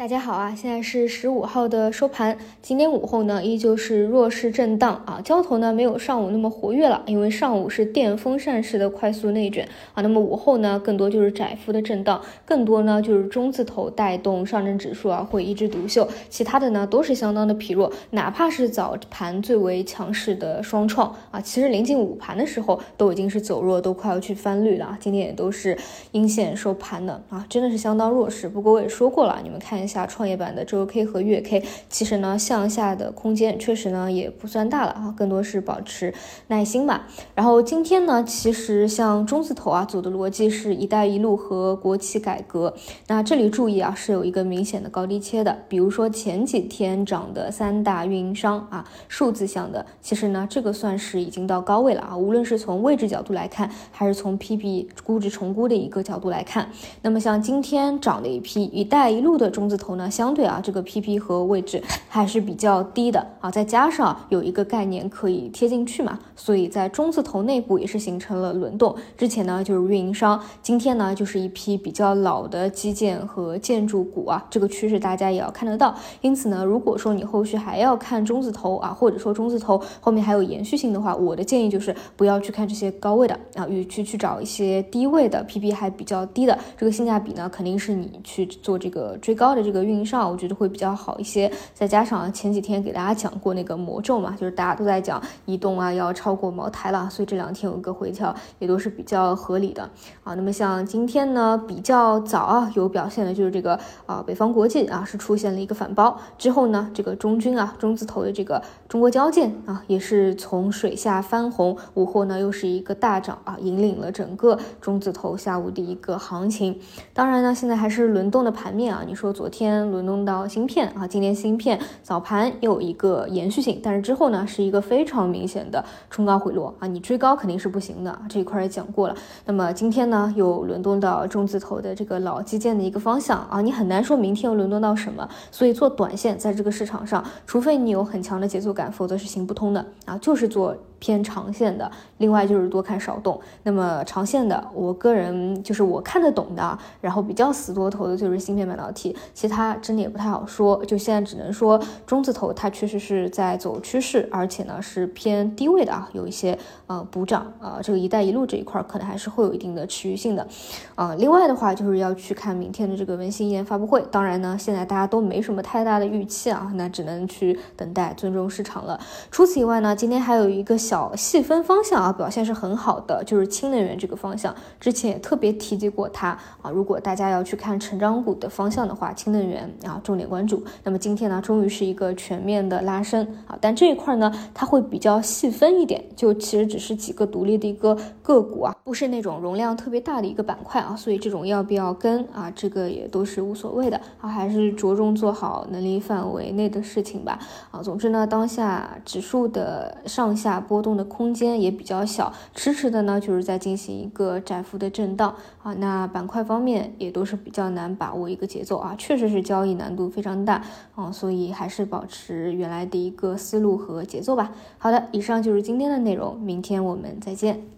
大家好啊，现在是十五号的收盘。今天午后呢，依旧是弱势震荡啊，交投呢没有上午那么活跃了，因为上午是电风扇式的快速内卷啊。那么午后呢，更多就是窄幅的震荡，更多呢就是中字头带动上证指数啊会一枝独秀，其他的呢都是相当的疲弱。哪怕是早盘最为强势的双创啊，其实临近午盘的时候都已经是走弱，都快要去翻绿了啊。今天也都是阴线收盘的啊，真的是相当弱势。不过我也说过了，你们看一。下创业板的周 K 和月 K，其实呢向下的空间确实呢也不算大了啊，更多是保持耐心吧。然后今天呢，其实像中字头啊走的逻辑是一带一路和国企改革。那这里注意啊，是有一个明显的高低切的。比如说前几天涨的三大运营商啊，数字项的，其实呢这个算是已经到高位了啊。无论是从位置角度来看，还是从 PB 估值重估的一个角度来看，那么像今天涨的一批一带一路的中字。头呢，相对啊，这个 PP 和位置还是比较低的啊，再加上有一个概念可以贴进去嘛，所以在中字头内部也是形成了轮动。之前呢就是运营商，今天呢就是一批比较老的基建和建筑股啊，这个趋势大家也要看得到。因此呢，如果说你后续还要看中字头啊，或者说中字头后面还有延续性的话，我的建议就是不要去看这些高位的啊，与其去找一些低位的 PP 还比较低的，这个性价比呢肯定是你去做这个追高的。这个运营商我觉得会比较好一些，再加上前几天给大家讲过那个魔咒嘛，就是大家都在讲移动啊要超过茅台了，所以这两天有一个回调也都是比较合理的啊。那么像今天呢比较早啊有表现的就是这个啊北方国际啊是出现了一个反包之后呢，这个中军啊中字头的这个中国交建啊也是从水下翻红，午后呢又是一个大涨啊，引领了整个中字头下午的一个行情。当然呢现在还是轮动的盘面啊，你说昨天。天轮动到芯片啊，今天芯片早盘有一个延续性，但是之后呢是一个非常明显的冲高回落啊，你追高肯定是不行的，这一块也讲过了。那么今天呢又轮动到中字头的这个老基建的一个方向啊，你很难说明天又轮动到什么，所以做短线在这个市场上，除非你有很强的节奏感，否则是行不通的啊，就是做。偏长线的，另外就是多看少动。那么长线的，我个人就是我看得懂的，然后比较死多头的就是芯片半导体，其他真的也不太好说。就现在只能说中字头它确实是在走趋势，而且呢是偏低位的啊，有一些呃补涨啊，这个一带一路这一块可能还是会有一定的持续性的啊。另外的话就是要去看明天的这个文心一言发布会，当然呢现在大家都没什么太大的预期啊，那只能去等待，尊重市场了。除此以外呢，今天还有一个。小细分方向啊，表现是很好的，就是氢能源这个方向，之前也特别提及过它啊。如果大家要去看成长股的方向的话，氢能源啊重点关注。那么今天呢，终于是一个全面的拉升啊，但这一块呢，它会比较细分一点，就其实只是几个独立的一个个股啊，不是那种容量特别大的一个板块啊，所以这种要不要跟啊，这个也都是无所谓的啊，还是着重做好能力范围内的事情吧啊。总之呢，当下指数的上下波。动的空间也比较小，迟迟的呢就是在进行一个窄幅的震荡啊。那板块方面也都是比较难把握一个节奏啊，确实是交易难度非常大啊，所以还是保持原来的一个思路和节奏吧。好的，以上就是今天的内容，明天我们再见。